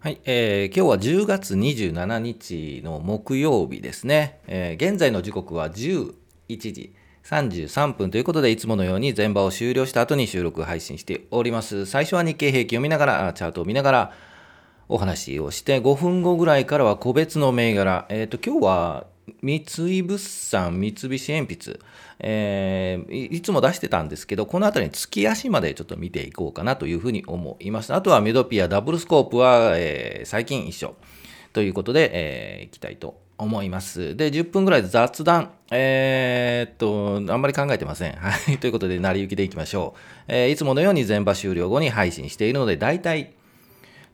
はい、えー今日は10月27日の木曜日ですね。えー現在の時刻は11時33分ということで、いつものように全場を終了した後に収録配信しております。最初は日経平均を見ながら、チャートを見ながらお話をして、5分後ぐらいからは個別の銘柄。えっ、と、今日は三井物産、三菱鉛筆、えーいつも出してたんですけど、このあたりに月足までちょっと見ていこうかなというふうに思います。あとはメドピア、ダブルスコープは、えー最近一緒ということで、えーいきたいと思います。で、10分ぐらいで雑談。えーっと、あんまり考えてません。はい。ということで、成り行きでいきましょう。えいつものように全場終了後に配信しているので、だいたい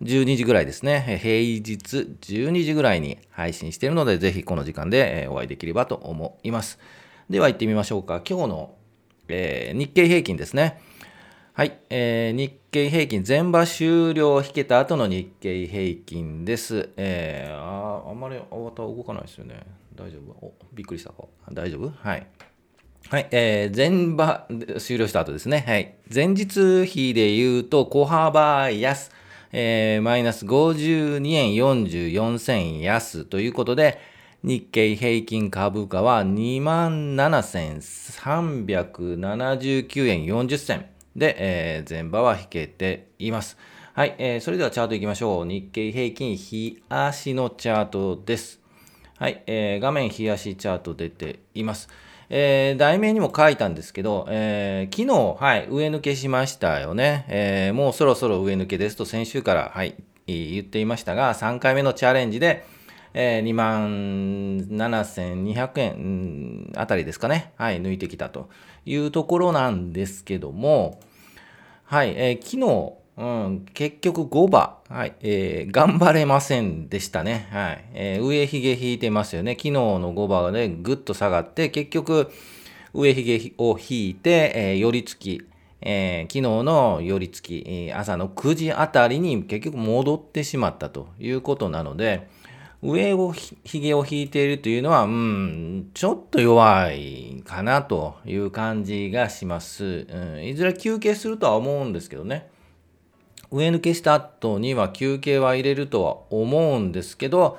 12時ぐらいですね。平日12時ぐらいに配信しているので、ぜひこの時間でお会いできればと思います。では行ってみましょうか。今日の、えー日経平均ですね。はい、えー日経平均全場終了を引けた後の日経平均です。えーああんまりアバター動かないですよね。大丈夫？おびっくりしたか？大丈夫？はい。はい、えー、前場終了した後ですね。はい。前日比で言うと、小幅安、えーマイナス52円44銭安ということで、日経平均株価は27,379円40銭で、えー前場は引けています。はい、えーそれではチャートいきましょう。日経平均日足のチャートです。はい、えー画面日足チャート出ています。えー題名にも書いたんですけど、えー昨日、はい、上抜けしましたよね。えーもうそろそろ上抜けですと先週から、はい、言っていましたが、3回目のチャレンジで、えー2万7200円あたりですかね。はい、抜いてきたというところなんですけども、はい、えー昨日、うん、結局5番、はい、えー頑張れませんでしたね。はい、えー上髭引いてますよね。昨日の5番でぐっと下がって、結局、上髭を引いて、えー寄り付き、えー昨日の寄り付き、朝の9時あたりに結局戻ってしまったということなので、上をひひげを引いているというのは、うん、ちょっと弱いかなという感じがします。うん、いずれ休憩するとは思うんですけどね。上抜けした後には休憩は入れるとは思うんですけど、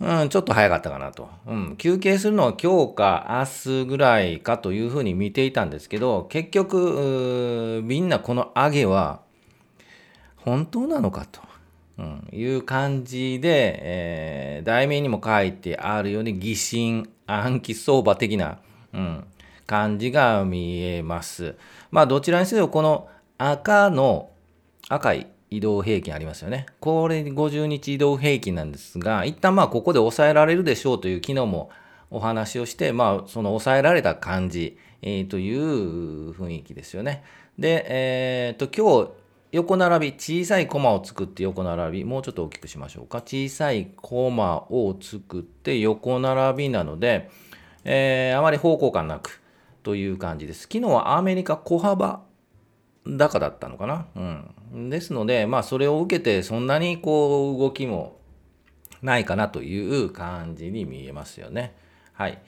うん、ちょっと早かったかなと。うん、休憩するのは今日か明日ぐらいかというふうに見ていたんですけど、結局、みんなこの上げは本当なのかと。うん、いう感じで、えー題名にも書いてあるように疑心暗鬼相場的な、うん、感じが見えます。まあどちらにせよこの赤の赤い移動平均ありますよね。これ50日移動平均なんですが、一旦まあここで抑えられるでしょうという昨日もお話をして、まあその抑えられた感じ、えーという雰囲気ですよね。で、えーと今日横並び、小さいコマを作って横並び、もうちょっと大きくしましょうか。小さいコマを作って横並びなので、えーあまり方向感なくという感じです。昨日はアメリカ小幅高だったのかな？うん。ですので、まあそれを受けてそんなにこう動きもないかなという感じに見えますよね。はい。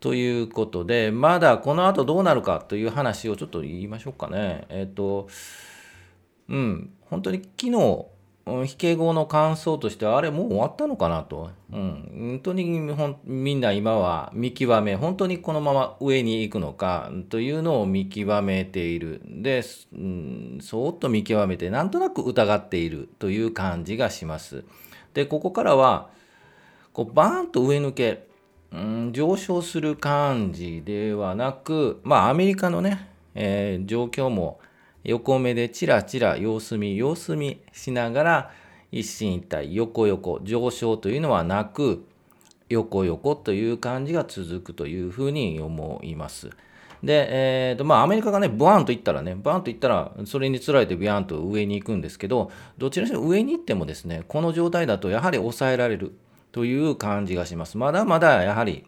ということで、まだこの後どうなるかという話をちょっと言いましょうかね。えっ、と、うん、本当に昨日、うん引け後の感想としては、あれもう終わったのかなと。うん、本当にほんみんな今は見極め、本当にこのまま上に行くのかというのを見極めている。で、うん、そーっと見極めて、なんとなく疑っているという感じがします。で、ここからは、こうバーンと上抜け、うん、上昇する感じではなく、まあ、アメリカのね、えー状況も横目でチラチラ様子見、様子見しながら、一進一退、横横、上昇というのはなく、横横という感じが続くというふうに思います。で、えーとまあ、アメリカがね、ブワーンといったらね、バーンといったら、それにつられてビャーンと上に行くんですけど、どちらにしろ上に行ってもですね、この状態だとやはり抑えられるという感じがします。まだまだやはり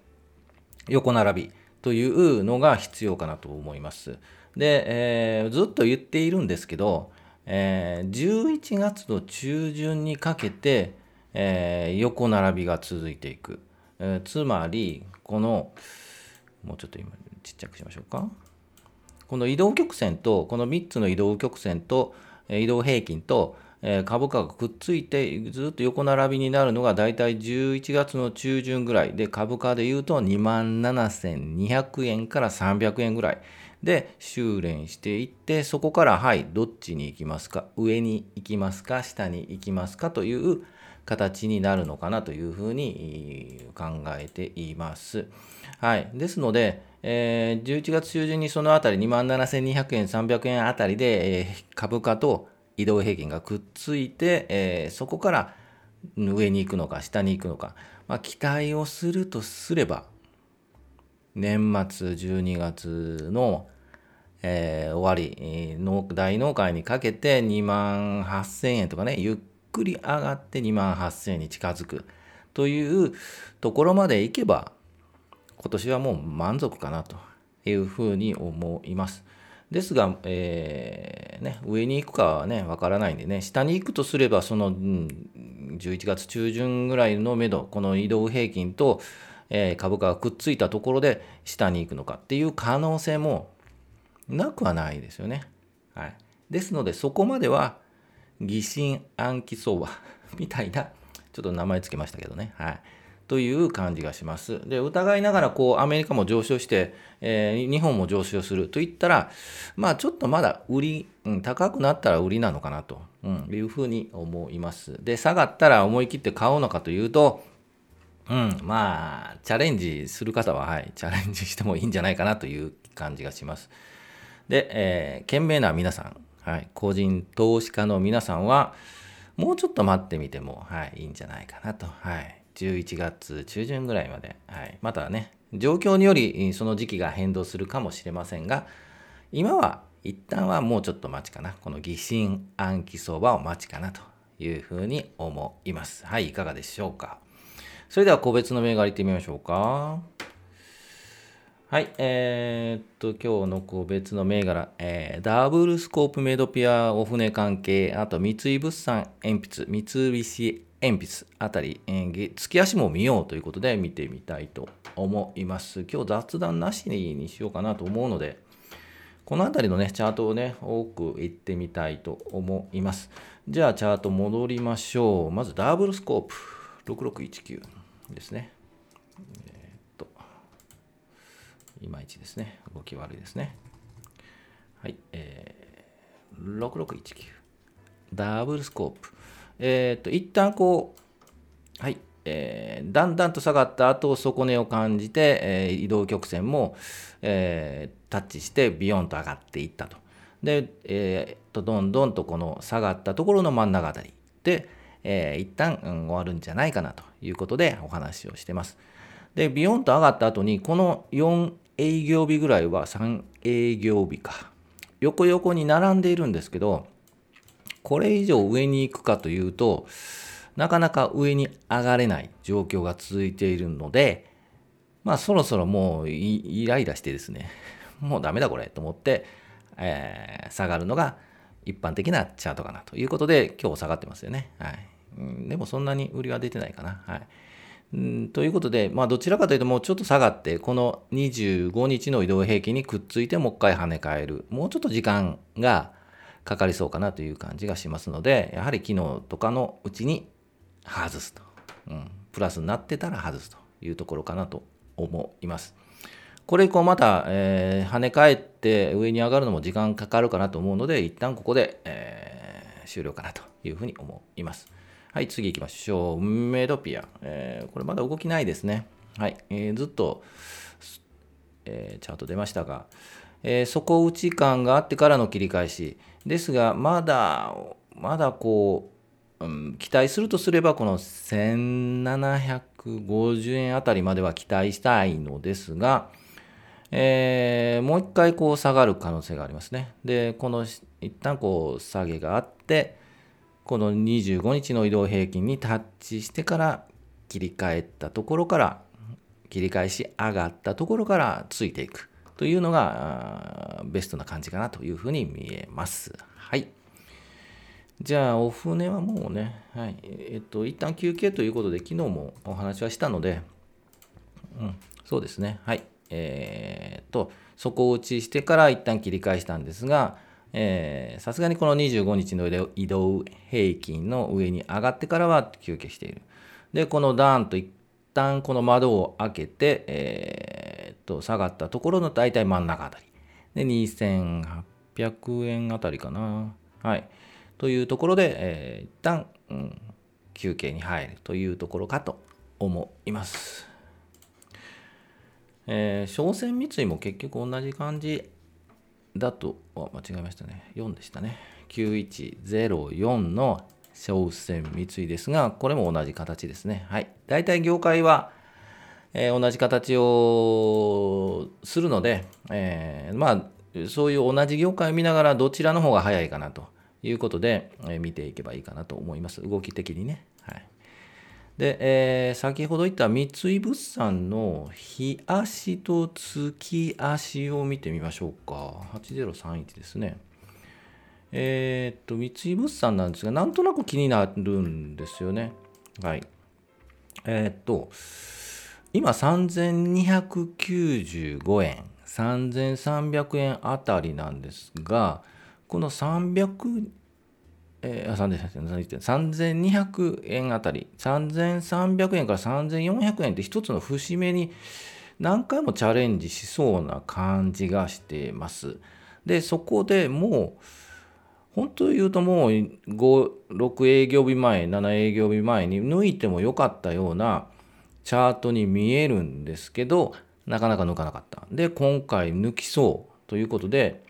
横並びというのが必要かなと思います。で、えーずっと言っているんですけど、えー11月の中旬にかけて、えー横並びが続いていく。えーつまり、この、もうちょっと今ちっちゃくしましょうか。この移動曲線と、この3つの移動曲線と、移動平均と、株価がくっついてずっと横並びになるのがだいたい11月の中旬ぐらいで株価でいうと2万7200円から300円ぐらいで修練していってそこからはいどっちに行きますか？上に行きますか？下に行きますか？という形になるのかなというふうに考えています。はい、ですので、えー、11月中旬にそのあたり2万7200円、300円あたりで、えー、株価と移動平均がくっついて、えー、そこから上に行くのか下に行くのか、まあ、期待をするとすれば年末12月の、えー、終わり大納会にかけて2万8000円とかねゆっくり上がって2万8000円に近づくというところまでいけば今年はもう満足かなというふうに思います。ですが、えー、ね、上に行くかはね、わからないんでね、下に行くとすれば、その、うん、11月中旬ぐらいの目処、この移動平均と、えー、株価がくっついたところで下に行くのかっていう可能性もなくはないですよね。はい。ですので、そこまでは疑心暗鬼相場 みたいな、ちょっと名前つけましたけどね。はい。という感じがします。で、疑いながら、こう、アメリカも上昇して、えー、日本も上昇するといったら、まあ、ちょっとまだ売り、うん、高くなったら売りなのかなと、うん、いうふうに思います。で、下がったら思い切って買うのかというと、うん、まあ、チャレンジする方は、はい、チャレンジしてもいいんじゃないかなという感じがします。で、えー、懸命な皆さん、はい、個人投資家の皆さんは、もうちょっと待ってみても、はい、いいんじゃないかなと、はい、11月中旬ぐらいまで、はい、またね、状況によりその時期が変動するかもしれませんが、今は一旦はもうちょっと待ちかな。この疑心暗鬼相場を待ちかなというふうに思います。はい、いかがでしょうか？それでは個別の銘柄いってみましょうか。はい、えー、っと、今日の個別の銘柄、えー、ダブルスコープメイドピアお船関係、あと三井物産鉛筆、三菱鉛筆あたり、えー、月足も見ようということで見てみたいと思います。今日雑談なしにしようかなと思うので、このあたりのね、チャートをね、多くいってみたいと思います。じゃあ、チャート戻りましょう。まず、ダブルスコープ、6619ですね。え、っと、いまいちですね。動き悪いですね。はい、えー、6619。ダブルスコープ。えっ、と、一旦こう、はい、えー、だんだんと下がった後、底根を感じて、えー、移動曲線も、えー、タッチしてビヨンと上がっていったと。で、えー、とどんどんとこの下がったところの真ん中あたりで、えー、一旦、うん、終わるんじゃないかなということでお話をしてます。で、ビヨンと上がった後に、この4営業日ぐらいは3営業日か。横横に並んでいるんですけど、これ以上上に行くかというと、なかなか上に上がれない状況が続いているので、まあそろそろもうイライラしてですね、もうダメだこれと思って、えー、下がるのが一般的なチャートかなということで、今日下がってますよね。はい。うん、でもそんなに売りは出てないかな。はい。うんということで、まあ、どちらかというと、もうちょっと下がって、この25日の移動平均にくっついて、もう一回跳ね返る。もうちょっと時間がかかりそうかなという感じがしますので、やはり昨日とかのうちに外すと。うん、プラスになってたら外すというところかなと思います。これ以降また、えー、跳ね返って上に上がるのも時間かかるかなと思うので、一旦ここで、えー、終了かなというふうに思います。はい、次行きましょう。メドピア。えー、これまだ動きないですね。はい、えー、ずっと、えー、チャート出ましたが、えー、底打ち感があってからの切り返しですがまだまだこう、うん、期待するとすればこの1750円あたりまでは期待したいのですが、えー、もう一回こう下がる可能性がありますね。でこの一旦こう下げがあってこの25日の移動平均にタッチしてから切り替えたところから切り返し上がったところからついていく。というのがベストな感じかなというふうに見えます。はい。じゃあ、お船はもうね、はい。えっと、一旦休憩ということで、昨日もお話はしたので、うん、そうですね。はい。えー、っと、底打ちしてから一旦切り返したんですが、さすがにこの25日の移動平均の上に上がってからは休憩している。で、このダーンと一旦この窓を開けて、えー、と、下がったところの大体真ん中あたり。で、2800円あたりかな。はい。というところで、えー、一旦、うん、休憩に入るというところかと思います。えー、商船三井も結局同じ感じだと、あ間違えましたね。4でしたね。9104の商船三井ですが、これも同じ形ですね。はい。大体業界は、えー、同じ形をするので、えー、まあ、そういう同じ業界を見ながらどちらの方が早いかなということで、えー、見ていけばいいかなと思います。動き的にね。で、えー、先ほど言った三井物産の日足と月足を見てみましょうか。8031ですね。えー、っと、三井物産なんですが、なんとなく気になるんですよね。はい。えー、っと、今3295円、3300円あたりなんですが、この300、えー、3200円あたり、3300円から3400円って一つの節目に何回もチャレンジしそうな感じがしてます。で、そこでもう、本当言うともう5、6営業日前、7営業日前に抜いてもよかったようなチャートに見えるんですけど、なかなか抜かなかった。で、今回抜きそうということで、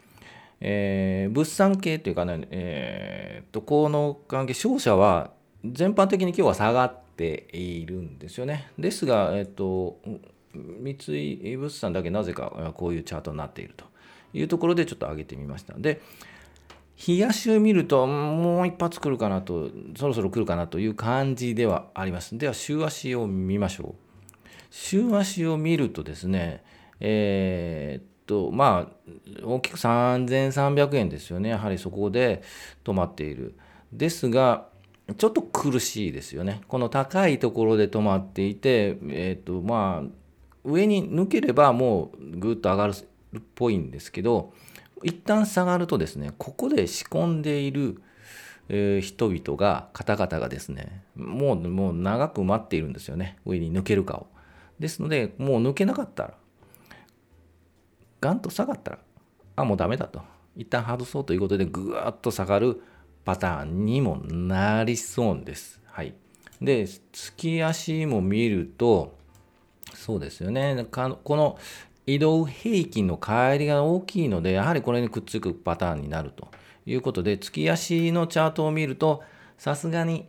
えー、物産系っていうかね、えー、と、この関係、商社は全般的に今日は下がっているんですよね。ですが、えっ、ー、と、三井物産だけなぜかこういうチャートになっているというところでちょっと上げてみました。で、冷やしを見ると、もう一発来るかなと、そろそろ来るかなという感じではあります。では、週足を見ましょう。週足を見るとですね、えー、っと、まあ、大きく3300円ですよね。やはりそこで止まっている。ですが、ちょっと苦しいですよね。この高いところで止まっていて、えっ、と、まあ、上に抜ければもうぐっと上がるっぽいんですけど、一旦下がるとですね、ここで仕込んでいる、え、人々が、方々がですね、もう、もう長く待っているんですよね。上に抜けるかを。ですので、もう抜けなかったら、ガンと下がったら、あ、もうダメだと。一旦外そうということで、ぐわっと下がるパターンにもなりそうです。はい。で、月足も見ると、そうですよね。この移動平均の乖離が大きいので、やはりこれにくっつくパターンになるということで、月足のチャートを見ると、さすがに、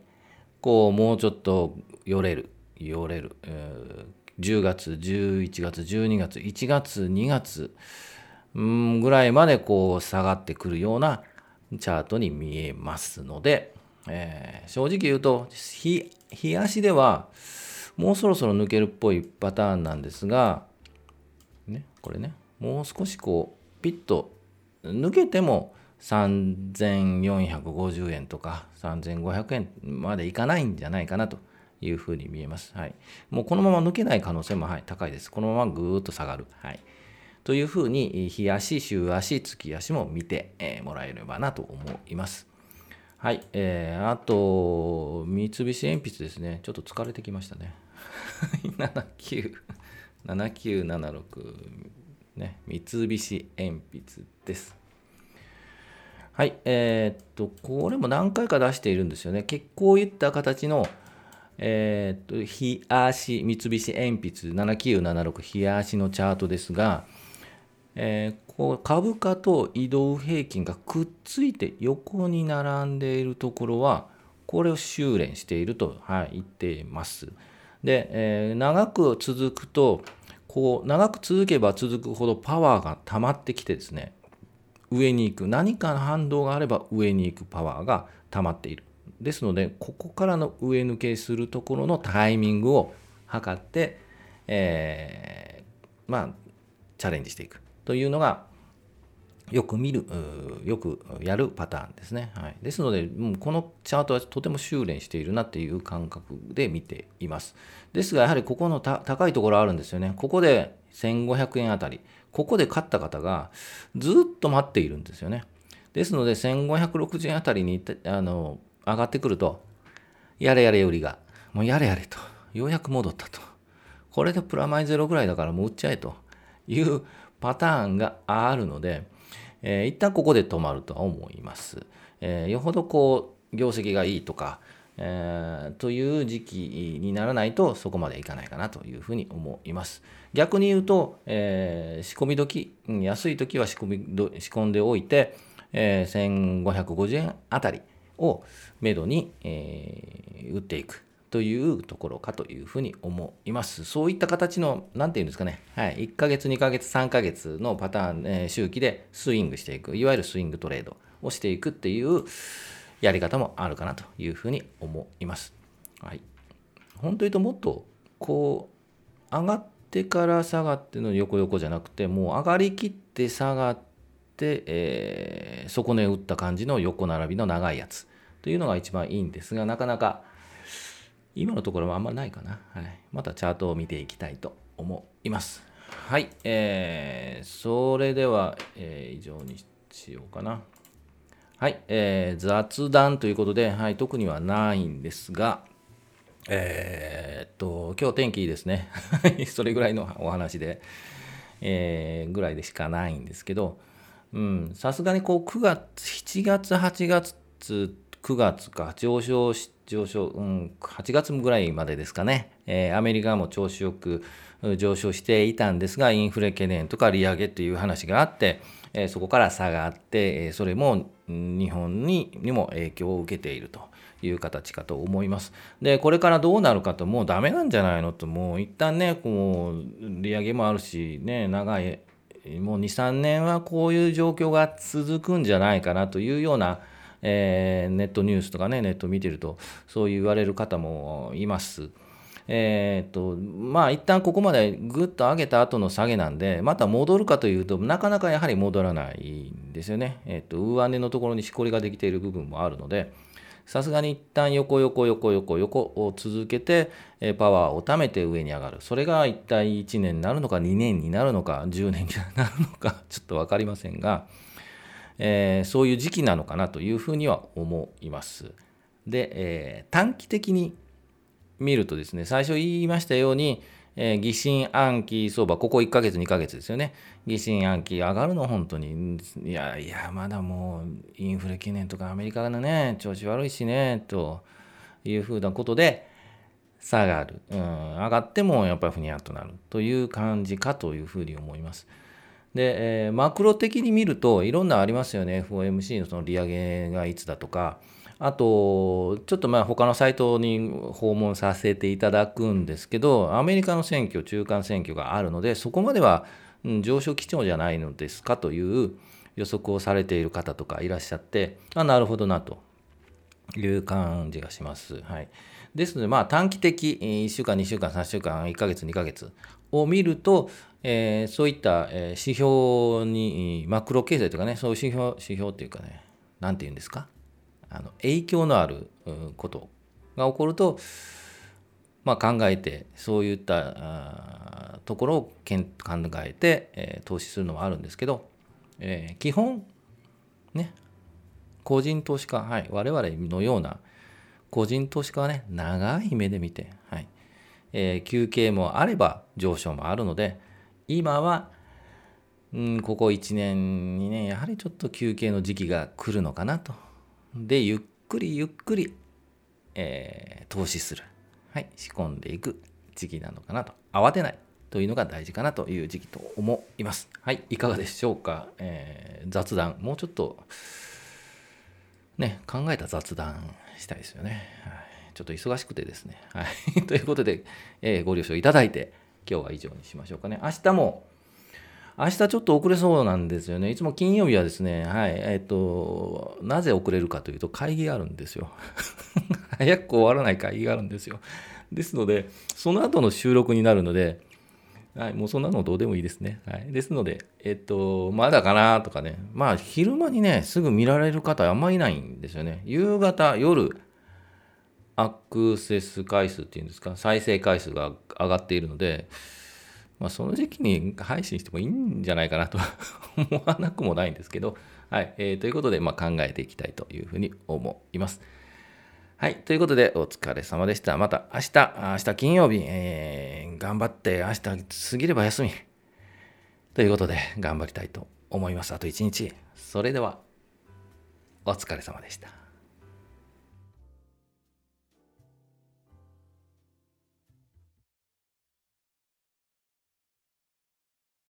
こう、もうちょっと寄れる、寄れる、えー、10月、11月、12月、1月、2月、ぐらいまでこう下がってくるようなチャートに見えますので、えー、正直言うと、日足ではもうそろそろ抜けるっぽいパターンなんですが、ね、これね、もう少しこう、ピッと抜けても3450円とか3500円までいかないんじゃないかなと。いうふうに見えます。はい。もうこのまま抜けない可能性も、はい、高いです。このままぐーっと下がる。はい。というふうに、日足、週足、月足も見て、えー、もらえればなと思います。はい。えー、あと、三菱鉛筆ですね。ちょっと疲れてきましたね。79。7976ね、三菱鉛筆です。はい、えー、っと、これも何回か出しているんですよね。結構いった形の、えー、っと、日足、三菱鉛筆7976日足のチャートですが、えー、こう株価と移動平均がくっついて横に並んでいるところは、これを修練していると、はい、言っています。で、えー、長く続くと、こう長く続けば続くほどパワーが溜まってきてですね上に行く何かの反動があれば上に行くパワーが溜まっているですのでここからの上抜けするところのタイミングを測って、えー、まあチャレンジしていくというのがよく見る、よくやるパターンですね。はい、ですので、もうこのチャートはとても修練しているなっていう感覚で見ています。ですが、やはりここの高いところあるんですよね。ここで1500円あたり、ここで買った方がずっと待っているんですよね。で、すので、1560円あたりにあの上がってくると、やれやれ売りが、もうやれやれと、ようやく戻ったと。これでプラマイゼロぐらいだからもう売っちゃえというパターンがあるので、えー、一旦ここで止まるとは思います。えー、よほどこう、業績がいいとか、えー、という時期にならないとそこまでいかないかなというふうに思います。逆に言うと、えー、仕込み時、安い時は仕込み仕込んでおいて、えー、1550円あたりをめどに、えー、売っていくというところかというふうに思います。そういった形の、なんていうんですかね、はい、1ヶ月、2ヶ月、3ヶ月のパターン、えー、周期でスイングしていく、いわゆるスイングトレードをしていくっていう、やり方もあるかなというふうに思います。はい。本当言うともっとこう上がってから下がっての横横じゃなくてもう上がりきって下がって、えー、底値打った感じの横並びの長いやつというのが一番いいんですがなかなか今のところはあんまないかな。はい、またチャートを見ていきたいと思います。はい。えー、それでは、えー、以上にしようかな。はい、えー、雑談ということで、はい、特にはないんですが、えー、っと、今日天気いいですね。それぐらいのお話で、えー、ぐらいでしかないんですけど、さすがにこう9月、7月、8月、9月か、上昇し、上昇、うん、8月ぐらいまでですかね、えー、アメリカも調子よく上昇していたんですが、インフレ懸念とか利上げという話があって、えー、そこから下があって、えー、それも日本ににも影響を受けているという形かと思います。で、これからどうなるかと、もうダメなんじゃないのと、もう一旦ね、こう、利上げもあるし、ね、長い、もう2、3年はこういう状況が続くんじゃないかなというような、えー、ネットニュースとかね、ネット見てると、そう言われる方もいます。えー、っと、まあ一旦ここまでぐっと上げた後の下げなんで、また戻るかというとなかなかやはり戻らないんですよね。えー、っと、上値のところにしこりができている部分もあるので、さすがに一旦横横横横横を続けて、えパワーを貯めて上に上がる。それが一体1年になるのか、2年になるのか、10年になるのか、ちょっと分かりませんが、えー、そういう時期なのかなというふうには思います。で、えー、短期的に見るとですね、最初言いましたように、えー、疑心暗鬼相場、ここ1ヶ月、2ヶ月ですよね。疑心暗鬼上がるの、本当に。いやいや、まだもうインフレ懸念とかアメリカのね、調子悪いしね、というふうなことで下がる。うん、上がってもやっぱりふにゃっとなるという感じかというふうに思います。で、えー、マクロ的に見るといろんなありますよね。FOMC のその利上げがいつだとか、あと、ちょっとまあ他のサイトに訪問させていただくんですけど、アメリカの選挙、中間選挙があるので、そこまでは上昇基調じゃないのですかという予測をされている方とかいらっしゃって、あなるほどなという感じがします。はい、ですので、まあ短期的、1週間、2週間、3週間、1ヶ月、2ヶ月を見ると、えー、そういった指標に、マクロ経済とかね、そういう指標指標っていうかね、なんて言うんですか？あの影響のあることが起こると、まあ、考えてそういったところを考えて、えー、投資するのはあるんですけど、えー、基本ね個人投資家、はい、我々のような個人投資家はね長い目で見て、はいえー、休憩もあれば上昇もあるので今はうん、ここ1年2年やはりちょっと休憩の時期が来るのかなとで、ゆっくりゆっくり、えー、投資する。はい、仕込んでいく時期なのかなと。慌てないというのが大事かなという時期と思います。はい、いかがでしょうか。えー、雑談、もうちょっと、ね、考えた雑談したいですよね。はい、ちょっと忙しくてですね。はい、ということで、えー、ご了承いただいて、今日は以上にしましょうかね。明日も、明日ちょっと遅れそうなんですよね。いつも金曜日はですね、はい、えっ、と、なぜ遅れるかというと会議があるんですよ。早く終わらない会議があるんですよ。ですので、その後の収録になるので、はい、もうそんなのどうでもいいですね。はい、ですので、えっと、まだかなとかね、まあ、昼間にね、すぐ見られる方あんまりいないんですよね。夕方、夜、アクセス回数っていうんですか、再生回数が上がっているので、まあ、その時期に配信してもいいんじゃないかなと 思わなくもないんですけど、はい、えー、ということで、まあ、考えていきたいというふうに思います。はい。ということで、お疲れ様でした。また明日、明日金曜日、えー、頑張って、明日過ぎれば休み。ということで、頑張りたいと思います。あと一日。それでは、お疲れ様でした。